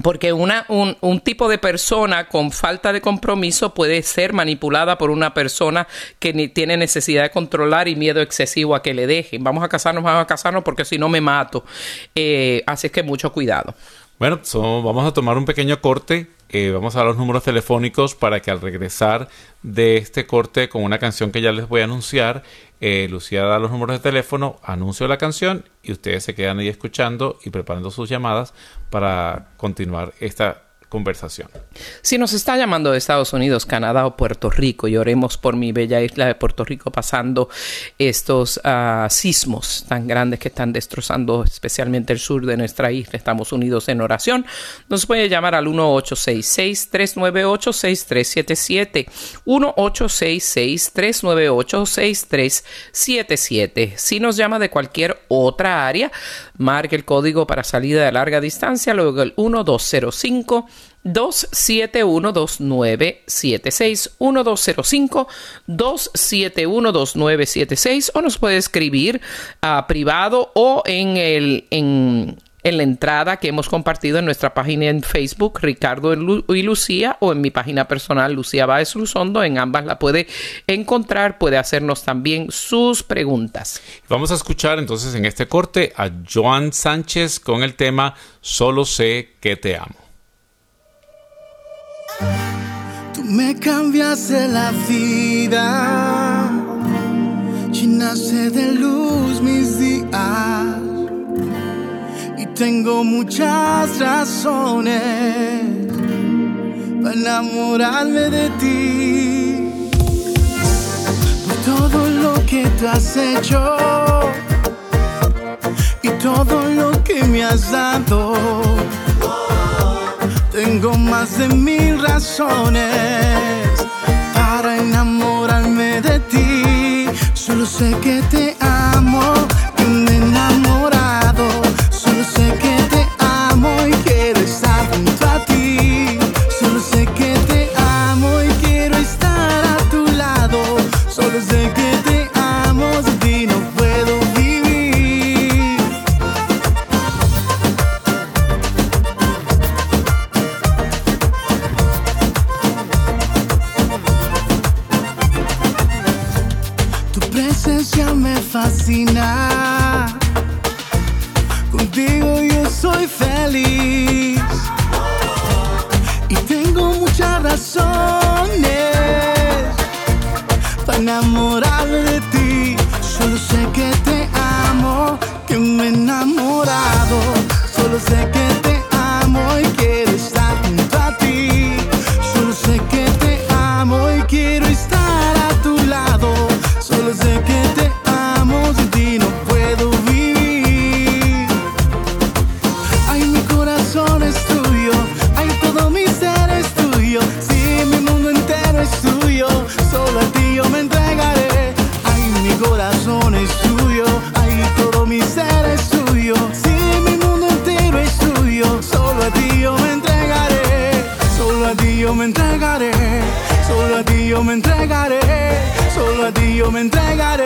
Porque una, un, un, tipo de persona con falta de compromiso puede ser manipulada por una persona que ni tiene necesidad de controlar y miedo excesivo a que le dejen. Vamos a casarnos, vamos a casarnos porque si no me mato. Eh, así es que mucho cuidado. Bueno, vamos a tomar un pequeño corte. Eh, vamos a los números telefónicos para que al regresar de este corte con una canción que ya les voy a anunciar, eh, Lucía da los números de teléfono, anuncio la canción y ustedes se quedan ahí escuchando y preparando sus llamadas para continuar esta conversación. Si nos está llamando de Estados Unidos, Canadá o Puerto Rico y oremos por mi bella isla de Puerto Rico pasando estos uh, sismos tan grandes que están destrozando especialmente el sur de nuestra isla, estamos unidos en oración, nos puede llamar al 1866-398-6377, 1866-398-6377. Si nos llama de cualquier otra área, marque el código para salida de larga distancia, luego el 1205 2712976 1205 2712976 o nos puede escribir a privado o en el en, en la entrada que hemos compartido en nuestra página en Facebook, Ricardo y Lucía, o en mi página personal, Lucía Báez Luzondo. En ambas la puede encontrar, puede hacernos también sus preguntas. Vamos a escuchar entonces en este corte a Joan Sánchez con el tema Solo sé que te amo. Tú me cambiaste la vida, llenaste de luz mis días. Y tengo muchas razones para enamorarme de ti. Por todo lo que tú has hecho y todo lo que me has dado tengo más de mil razones para enamorarme de ti. Solo sé que te amo. fascina. Contigo yo soy feliz y tengo muchas razones para enamorarme de ti. Solo sé que te amo, que me he enamorado. me entregaré.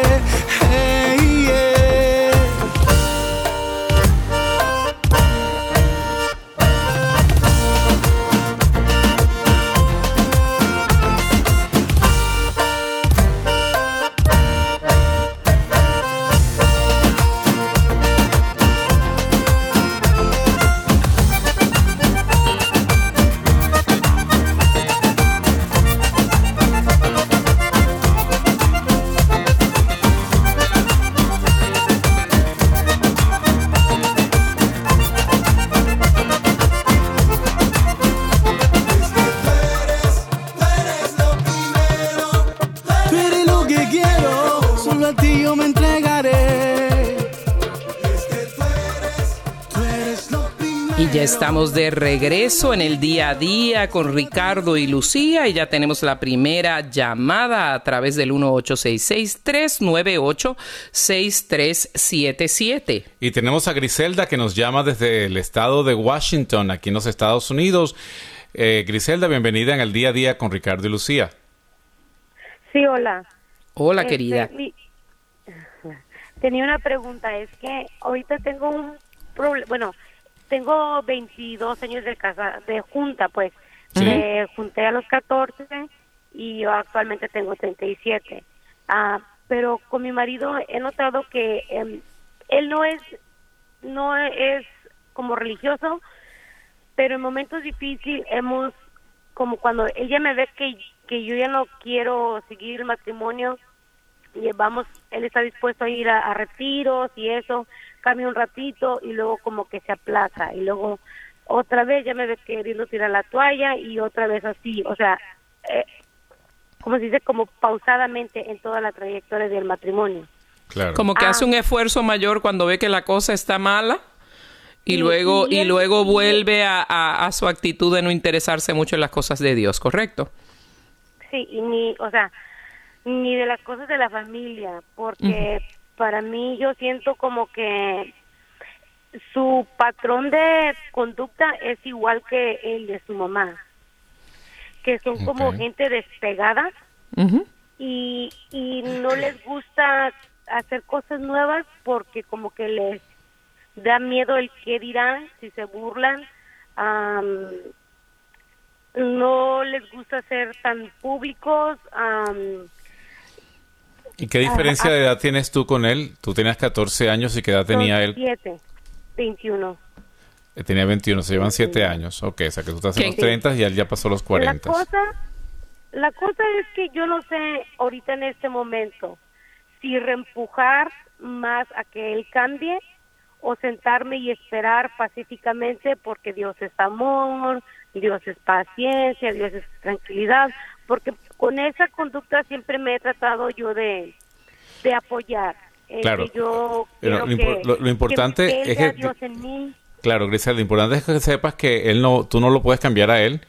Enamorar estamos de regreso en el día a día con Ricardo y Lucía y ya tenemos la primera llamada a través del 1866-398-6377. Y tenemos a Griselda que nos llama desde el estado de Washington, aquí en los Estados Unidos. Eh, Griselda, bienvenida en el día a día con Ricardo y Lucía. Sí, hola. Hola, este, querida. Tenía una pregunta, es que ahorita tengo un problema, bueno, tengo 22 años de casa, de junta, pues. Me junté a los 14 y yo actualmente tengo 37. Ah, pero con mi marido he notado que em, él no es, no es como religioso, pero en momentos difíciles hemos, como cuando ella me ve que, que yo ya no quiero seguir el matrimonio, y vamos, él está dispuesto a ir a retiros y eso, cambia un ratito y luego como que se aplaza y luego otra vez ya me ve queriendo tirar la toalla y otra vez así, o sea, eh, como se dice, como pausadamente en toda la trayectoria del matrimonio. Claro. Como que hace ah. un esfuerzo mayor cuando ve que la cosa está mala y, luego y, luego vuelve a, a, su actitud de no interesarse mucho en las cosas de Dios, ¿correcto? Sí, y ni, o sea, ni de las cosas de la familia, porque para mí yo siento como que su patrón de conducta es igual que el de su mamá, que son como gente despegada y, y no les gusta hacer cosas nuevas porque como que les da miedo el qué dirán, si se burlan, no les gusta ser tan públicos, ¿Y qué diferencia de edad tienes tú con él? Tú tenías 14 años y qué edad tenía él? 7, 21. Eh, tenía 21, se llevan 7 años. Ok, o sea que tú estás en los 30 y él ya pasó los 40. La cosa, la cosa es que yo no sé ahorita en este momento si reempujar más a que él cambie o sentarme y esperar pacíficamente porque Dios es amor, Dios es paciencia, Dios es tranquilidad, porque con esa conducta siempre me he tratado yo de, de apoyar. Eh, claro. Yo lo, lo, importante es que... Dios en mí. Claro, Grisel, lo importante es que sepas que él no, tú no lo puedes cambiar a él.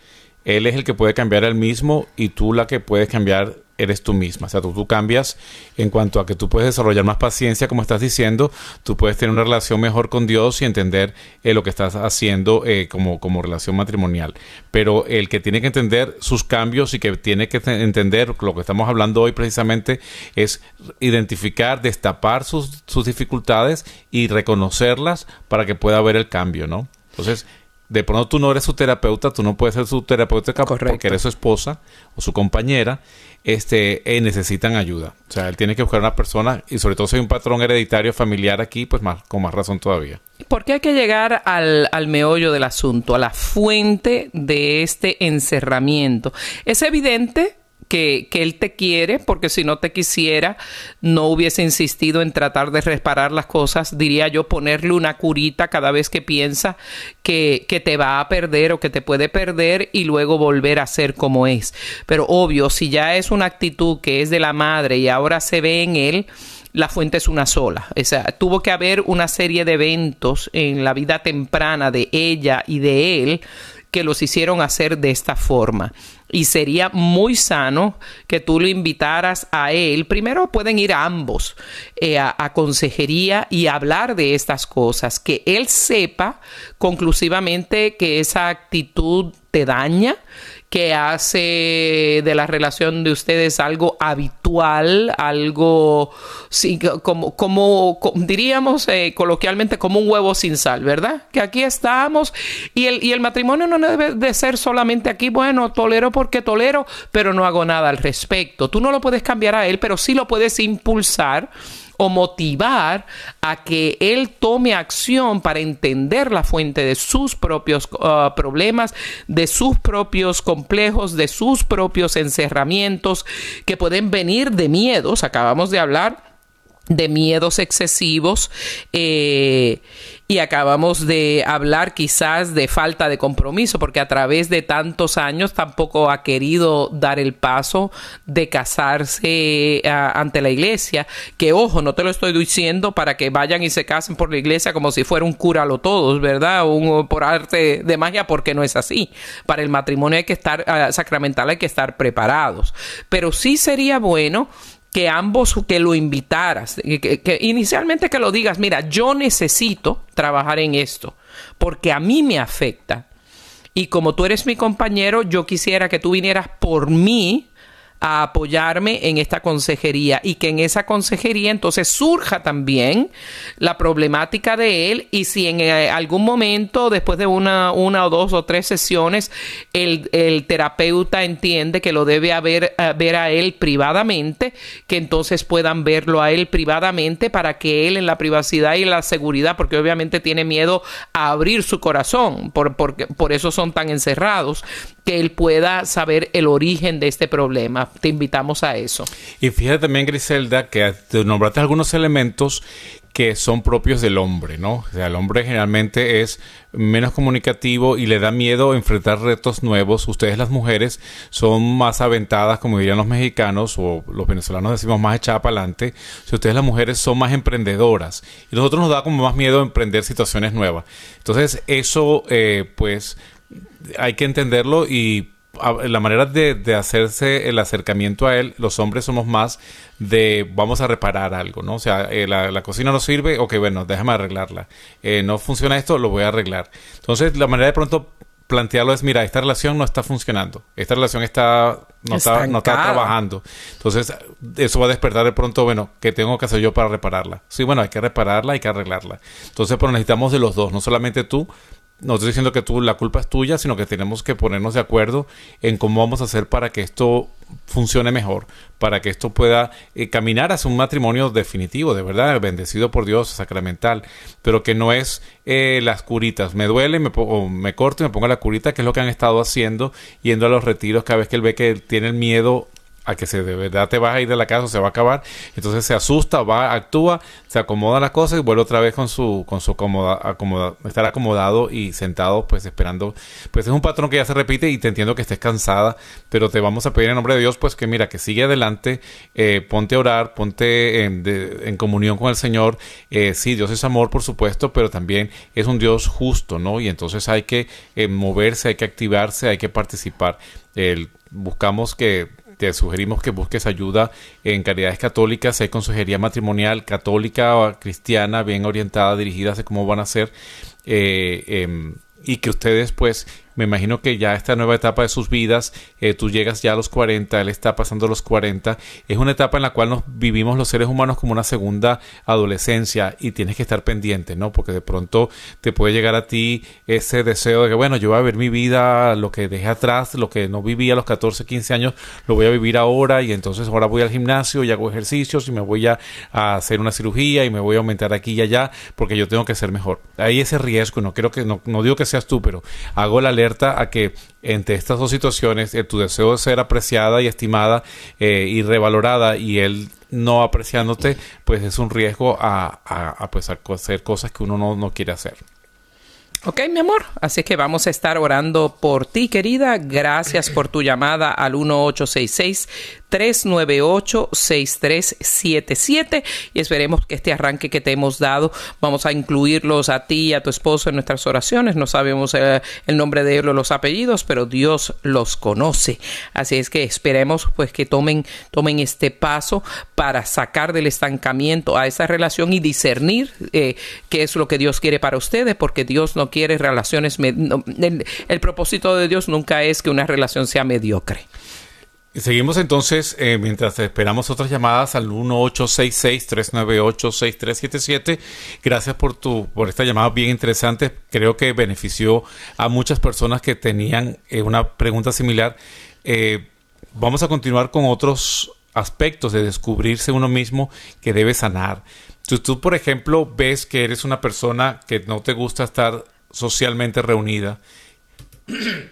Él es el que puede cambiar a él mismo y tú la que puedes cambiar eres tú misma. O sea, tú, tú cambias en cuanto a que tú puedes desarrollar más paciencia, como estás diciendo, tú puedes tener una relación mejor con Dios y entender eh, lo que estás haciendo eh, como, como relación matrimonial. Pero el que tiene que entender sus cambios y que tiene que entender lo que estamos hablando hoy precisamente es identificar, destapar sus, sus dificultades y reconocerlas para que pueda haber el cambio, ¿no? Entonces, de pronto tú no eres su terapeuta, tú no puedes ser su terapeuta porque eres su esposa o su compañera, este, eh, necesitan ayuda. O sea, él tiene que buscar una persona y sobre todo si hay un patrón hereditario familiar aquí, pues más, con más razón todavía. ¿Por qué hay que llegar al, al meollo del asunto, a la fuente de este encerramiento? Es evidente que, él te quiere, porque si no te quisiera, no hubiese insistido en tratar de reparar las cosas, diría yo, ponerle una curita cada vez que piensa que, que te va a perder o que te puede perder y luego volver a ser como es. Pero obvio, si ya es una actitud que es de la madre y ahora se ve en él, la fuente es una sola. O sea, tuvo que haber una serie de eventos en la vida temprana de ella y de él que los hicieron hacer de esta forma. Y sería muy sano que tú lo invitaras a él. Primero pueden ir a ambos eh, a, consejería y hablar de estas cosas. Que él sepa conclusivamente que esa actitud te daña que hace de la relación de ustedes algo habitual, algo sí, como, como, diríamos eh, coloquialmente como un huevo sin sal, ¿verdad? Que aquí estamos y el, y el matrimonio no debe de ser solamente aquí, bueno, tolero porque tolero, pero no hago nada al respecto. Tú no lo puedes cambiar a él, pero sí lo puedes impulsar o motivar a que él tome acción para entender la fuente de sus propios uh, problemas, de sus propios complejos, de sus propios encerramientos que pueden venir de miedos. Acabamos de hablar de miedos excesivos eh, y acabamos de hablar quizás de falta de compromiso porque a través de tantos años tampoco ha querido dar el paso de casarse ante la iglesia que ojo no te lo estoy diciendo para que vayan y se casen por la iglesia como si fuera un cúralo todos verdad un por arte de magia porque no es así. Para el matrimonio hay que estar sacramental hay que estar preparados. Pero sí sería bueno que ambos que lo invitaras, que, inicialmente que lo digas, mira, yo necesito trabajar en esto, porque a mí me afecta. Y como tú eres mi compañero, yo quisiera que tú vinieras por mí a apoyarme en esta consejería y que en esa consejería entonces surja también la problemática de él y si en eh, algún momento después de una, una o dos o tres sesiones el, terapeuta entiende que lo debe haber, eh, ver a él privadamente, que entonces puedan verlo a él privadamente para que él en la privacidad y la seguridad, porque obviamente tiene miedo a abrir su corazón, por, por, por eso son tan encerrados, que él pueda saber el origen de este problema. Te invitamos a eso. Y fíjate también, Griselda, que te nombraste algunos elementos que son propios del hombre, ¿no? O sea, el hombre generalmente es menos comunicativo y le da miedo enfrentar retos nuevos. Ustedes las mujeres son más aventadas, como dirían los mexicanos o los venezolanos decimos más echadas para adelante. Si ustedes las mujeres son más emprendedoras y nosotros nos da como más miedo emprender situaciones nuevas. Entonces eso, eh, pues hay que entenderlo y la manera de, hacerse el acercamiento a él, los hombres somos más de vamos a reparar algo, ¿no? O sea, eh, la, cocina no sirve, ok, bueno, déjame arreglarla. Eh, no funciona esto, lo voy a arreglar. Entonces, la manera de pronto plantearlo es, mira, esta relación no está funcionando, esta relación está no, está, no está trabajando. Entonces, eso va a despertar de pronto, bueno, ¿qué tengo que hacer yo para repararla? Sí, bueno, hay que repararla, hay que arreglarla. Entonces, pero necesitamos de los dos, no solamente tú, no estoy diciendo que tú la culpa es tuya, sino que tenemos que ponernos de acuerdo en cómo vamos a hacer para que esto funcione mejor, para que esto pueda eh, caminar hacia un matrimonio definitivo, de verdad, bendecido por Dios, sacramental, pero que no es eh, las curitas, me duele, me, me corto y me pongo la curita, que es lo que han estado haciendo, yendo a los retiros cada vez que él ve que tiene el miedo a que se de verdad te vas a ir de la casa o se va a acabar. Entonces se asusta, va, actúa, se acomoda las cosas y vuelve otra vez con su, con su acomoda, estar acomodado y sentado, pues esperando. Pues es un patrón que ya se repite y te entiendo que estés cansada, pero te vamos a pedir en nombre de Dios, pues que mira, que sigue adelante, eh, ponte a orar, ponte en, en comunión con el Señor. Eh, sí, Dios es amor, por supuesto, pero también es un Dios justo, ¿no? Y entonces hay que eh, moverse, hay que activarse, hay que participar. El, buscamos que te sugerimos que busques ayuda en Caridades Católicas, hay consejería matrimonial católica o cristiana bien orientada, dirigida a cómo van a ser. Eh, em, y que ustedes pues me imagino que ya esta nueva etapa de sus vidas, eh, tú llegas ya a los 40, él está pasando los 40, es una etapa en la cual nos vivimos los seres humanos como una segunda adolescencia y tienes que estar pendiente, ¿no? Porque de pronto te puede llegar a ti ese deseo de que, bueno, yo voy a ver mi vida, lo que dejé atrás, lo que no viví a los 14, 15 años, lo voy a vivir ahora y entonces ahora voy al gimnasio y hago ejercicios y me voy a, hacer una cirugía y me voy a aumentar aquí y allá porque yo tengo que ser mejor. Hay ese riesgo, no quiero que, no, no digo que seas tú, pero hago la a que entre estas dos situaciones, eh, tu deseo de ser apreciada y estimada eh, y revalorada y él no apreciándote, pues es un riesgo a, pues hacer cosas que uno no, no quiere hacer. Ok, mi amor, así que vamos a estar orando por ti, querida. Gracias por tu llamada al 1866 398-6377 y esperemos que este arranque que te hemos dado, vamos a incluirlos a ti y a tu esposo en nuestras oraciones. No sabemos eh, el nombre de o los apellidos, pero Dios los conoce. Así es que esperemos pues que tomen, tomen este paso para sacar del estancamiento a esa relación y discernir eh, qué es lo que Dios quiere para ustedes, porque Dios no quiere relaciones, el propósito de Dios nunca es que una relación sea mediocre. Seguimos entonces, eh, mientras esperamos otras llamadas al 1866-398-6377. Gracias por, tu, por esta llamada bien interesante. Creo que benefició a muchas personas que tenían eh, una pregunta similar. Eh, vamos a continuar con otros aspectos de descubrirse uno mismo que debe sanar. Si tú, por ejemplo, ves que eres una persona que no te gusta estar socialmente reunida, que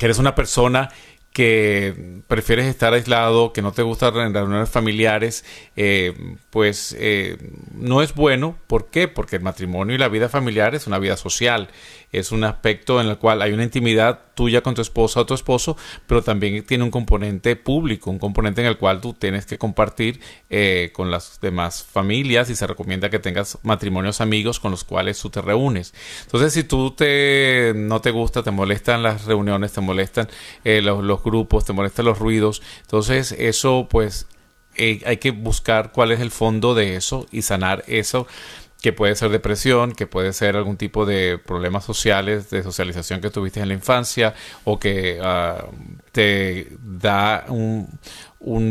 eres una persona que prefieres estar aislado, que no te gustan reuniones familiares, eh, pues eh, no es bueno. ¿Por qué? Porque el matrimonio y la vida familiar es una vida social es un aspecto en el cual hay una intimidad tuya con tu esposa o tu esposo, pero también tiene un componente público, un componente en el cual tú tienes que compartir eh, con las demás familias y se recomienda que tengas matrimonios amigos con los cuales tú te reúnes. Entonces, si tú te, no te gusta, te molestan las reuniones, te molestan eh, los, grupos, te molestan los ruidos, entonces eso pues eh, hay que buscar cuál es el fondo de eso y sanar eso que puede ser depresión, que puede ser algún tipo de problemas sociales, de socialización que tuviste en la infancia o que ah, te da un,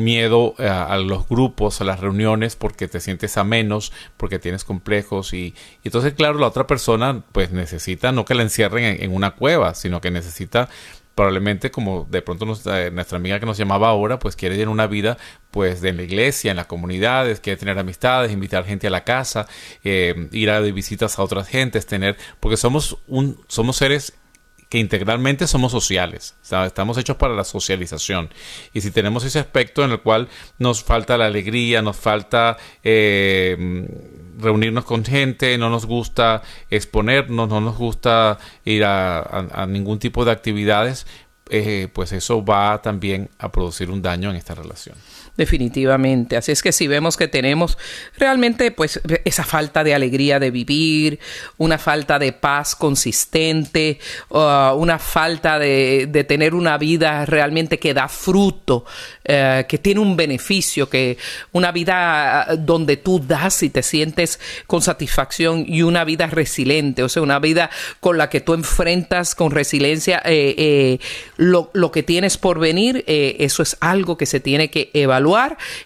miedo ah, a, los grupos, a las reuniones, porque te sientes a menos, porque tienes complejos y, entonces, claro, la otra persona pues necesita no que la encierren en una cueva, sino que necesita probablemente como de pronto nuestra, nuestra, amiga que nos llamaba ahora, pues quiere tener una vida pues de la iglesia, en las comunidades, quiere tener amistades, invitar gente a la casa, eh, ir a de visitas a otras gentes, tener, porque somos un, somos seres que integralmente somos sociales, estamos hechos para la socialización. Y si tenemos ese aspecto en el cual nos falta la alegría, nos falta eh, reunirnos con gente, no nos gusta exponernos, no nos gusta ir a, ningún tipo de actividades, eh, pues eso va también a producir un daño en esta relación definitivamente. Así es que si vemos que tenemos realmente pues esa falta de alegría de vivir, una falta de paz consistente, uh, una falta de, tener una vida realmente que da fruto, uh, que tiene un beneficio, que una vida uh, donde tú das y te sientes con satisfacción y una vida resiliente, o sea, una vida con la que tú enfrentas con resiliencia eh, eh, lo, lo, que tienes por venir, eh, eso es algo que se tiene que evaluar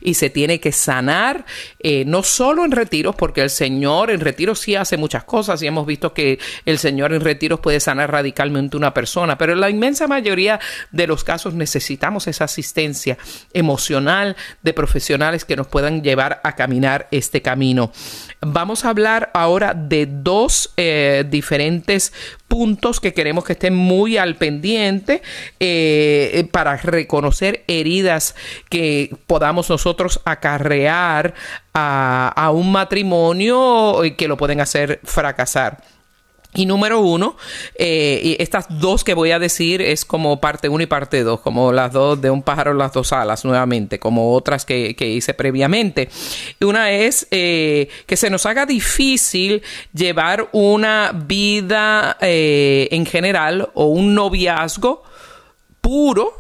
y se tiene que sanar, eh, no solo en retiros, porque el Señor en retiros sí hace muchas cosas y hemos visto que el Señor en retiros puede sanar radicalmente una persona, pero en la inmensa mayoría de los casos necesitamos esa asistencia emocional de profesionales que nos puedan llevar a caminar este camino. Vamos a hablar ahora de dos eh, diferentes puntos que queremos que estén muy al pendiente eh, para reconocer heridas que podamos nosotros acarrear a, a un matrimonio que lo pueden hacer fracasar. Y número uno, eh, estas dos que voy a decir es como parte uno y parte dos, como las dos de un pájaro, las dos alas, nuevamente, como otras que, hice previamente. Una es eh, que se nos haga difícil llevar una vida eh, en general o un noviazgo puro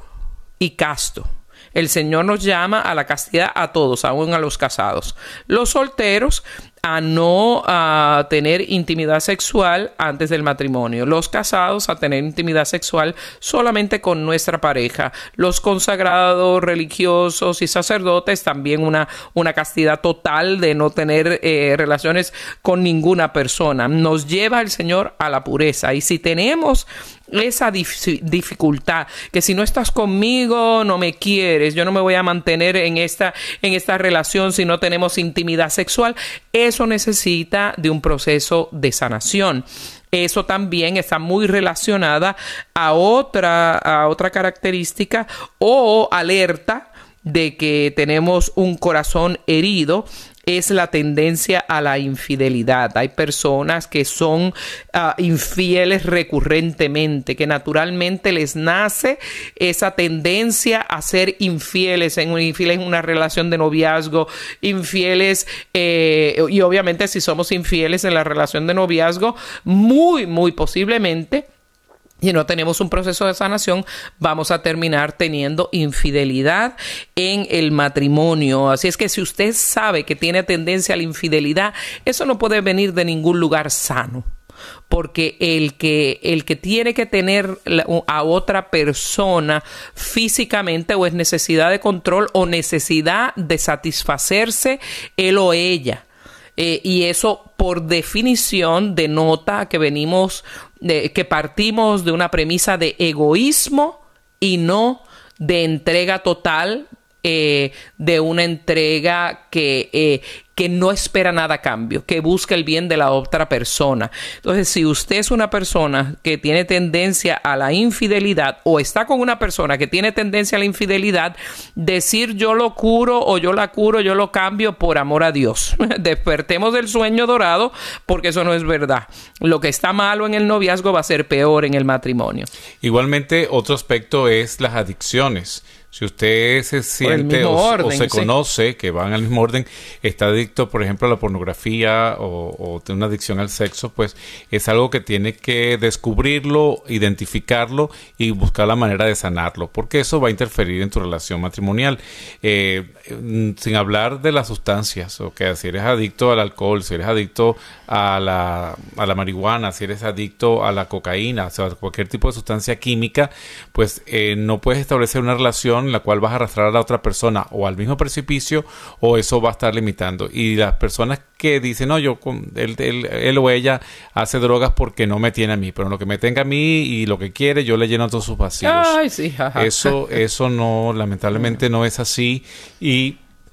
y casto. El Señor nos llama a la castidad a todos, aún a los casados. Los solteros a no a tener intimidad sexual antes del matrimonio. Los casados a tener intimidad sexual solamente con nuestra pareja. Los consagrados religiosos y sacerdotes también una, una castidad total de no tener eh, relaciones con ninguna persona. Nos lleva el Señor a la pureza. Y si tenemos esa dificultad, que si no estás conmigo, no me quieres, yo no me voy a mantener en esta, en esta relación si no tenemos intimidad sexual, eso necesita de un proceso de sanación. Eso también está muy relacionada a otra, a otra característica o alerta de que tenemos un corazón herido es la tendencia a la infidelidad. Hay personas que son ah, infieles recurrentemente, que naturalmente les nace esa tendencia a ser infieles, en, infieles en una relación de noviazgo, infieles, eh, y obviamente si somos infieles en la relación de noviazgo, muy, muy posiblemente y no tenemos un proceso de sanación, vamos a terminar teniendo infidelidad en el matrimonio. Así es que si usted sabe que tiene tendencia a la infidelidad, eso no puede venir de ningún lugar sano. Porque el que, el que tiene que tener a otra persona físicamente o es necesidad de control o necesidad de satisfacerse él o ella. Eh, y eso por definición denota que venimos que partimos de una premisa de egoísmo y no de entrega total, eh, de una entrega que, eh, que no espera nada a cambio, que busca el bien de la otra persona. Entonces, si usted es una persona que tiene tendencia a la infidelidad o está con una persona que tiene tendencia a la infidelidad, decir yo lo curo o yo la curo, yo lo cambio por amor a Dios. Despertemos del sueño dorado porque eso no es verdad. Lo que está malo en el noviazgo va a ser peor en el matrimonio. Igualmente, otro aspecto es las adicciones. Si usted se siente o, se conoce que van al mismo orden, está adicto, por ejemplo, a la pornografía o, tiene una adicción al sexo, pues es algo que tiene que descubrirlo, identificarlo y buscar la manera de sanarlo, porque eso va a interferir en tu relación matrimonial. Eh, sin hablar de las sustancias, o que si eres adicto al alcohol, si eres adicto a la, a la marihuana, si eres adicto a la cocaína, o sea, cualquier tipo de sustancia química, pues eh, no puedes establecer una relación en la cual vas a arrastrar a la otra persona o al mismo precipicio o eso va a estar limitando. Y las personas que dicen, no, yo, él, él, o ella hace drogas porque no me tiene a mí, pero lo que me tenga a mí y lo que quiere, yo le lleno todos sus vacíos. Eso, eso no, lamentablemente no es así. Y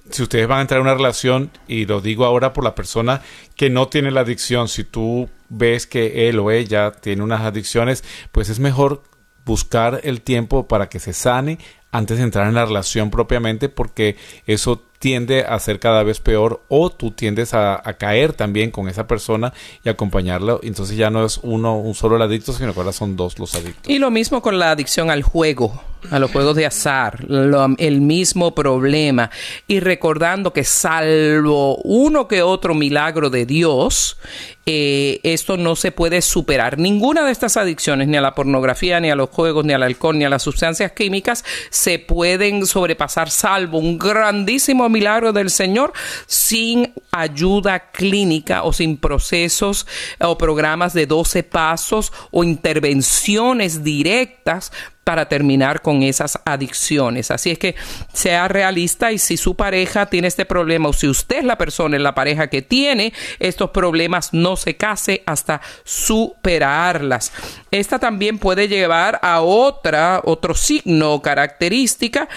si ustedes van a entrar en una relación, y lo digo ahora por la persona que no tiene la adicción, si tú ves que él o ella tiene unas adicciones, pues es mejor buscar el tiempo para que se sane antes de entrar en la relación propiamente porque eso tiende a ser cada vez peor o tú tiendes a, caer también con esa persona y acompañarlo. Entonces ya no es uno un solo el adicto, sino que ahora son dos los adictos. Y lo mismo con la adicción al juego a los juegos de azar, el mismo problema. Y recordando que salvo uno que otro milagro de Dios, eh, esto no se puede superar. Ninguna de estas adicciones, ni a la pornografía, ni a los juegos, ni al alcohol, ni a las sustancias químicas, se pueden sobrepasar, salvo un grandísimo milagro del Señor, sin ayuda clínica o sin procesos o programas de 12 pasos o intervenciones directas para terminar con esas adicciones. Así es que sea realista y si su pareja tiene este problema o si usted es la persona en la pareja que tiene estos problemas, no se case hasta superarlas. Esta también puede llevar a otra, otro signo o característica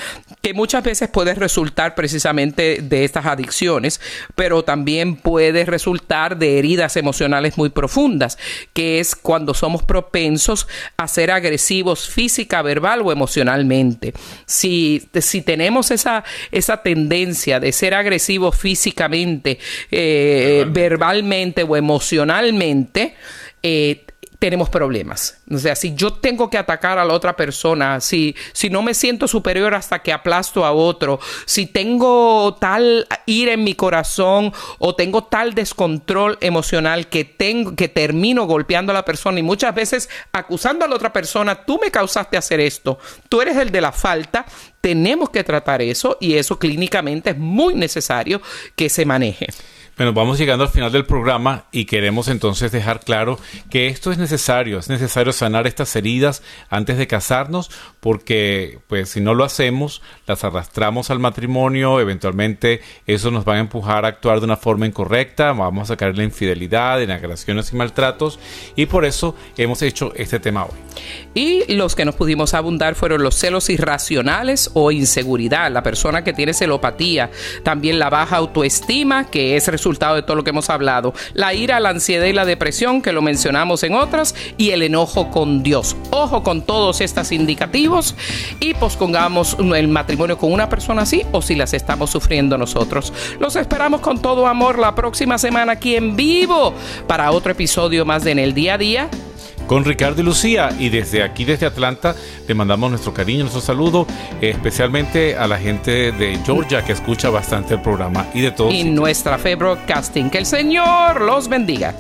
que muchas veces puede resultar precisamente de estas adicciones, pero también puede resultar de heridas emocionales muy profundas, que es cuando somos propensos a ser agresivos físicamente verbal o emocionalmente. Si, si tenemos esa, esa tendencia de ser agresivo físicamente, eh, verbalmente o emocionalmente, eh, tenemos problemas. O sea, si yo tengo que atacar a la otra persona, si, si no me siento superior hasta que aplasto a otro, si tengo tal ira en mi corazón o tengo tal descontrol emocional que tengo que termino golpeando a la persona y muchas veces acusando a la otra persona, tú me causaste hacer esto, tú eres el de la falta, tenemos que tratar eso y eso clínicamente es muy necesario que se maneje. Bueno, vamos llegando al final del programa y queremos entonces dejar claro que esto es necesario, es necesario sanar estas heridas antes de casarnos, porque pues si no lo hacemos, las arrastramos al matrimonio, eventualmente eso nos va a empujar a actuar de una forma incorrecta, vamos a en la infidelidad, en agresiones y maltratos, y por eso hemos hecho este tema hoy. Y los que nos pudimos abundar fueron los celos irracionales o inseguridad, la persona que tiene celopatía, también la baja autoestima, que es de todo lo que hemos hablado, la ira, la ansiedad y la depresión, que lo mencionamos en otras, y el enojo con Dios. Ojo con todos estos indicativos y pospongamos el matrimonio con una persona así o si las estamos sufriendo nosotros. Los esperamos con todo amor la próxima semana aquí en vivo para otro episodio más de En el Día a Día con Ricardo y Lucía. Y desde aquí, desde Atlanta, le mandamos nuestro cariño, nuestro saludo, especialmente a la gente de Georgia que escucha bastante el programa y de todos. Y nuestra fe broadcasting. Que el Señor los bendiga.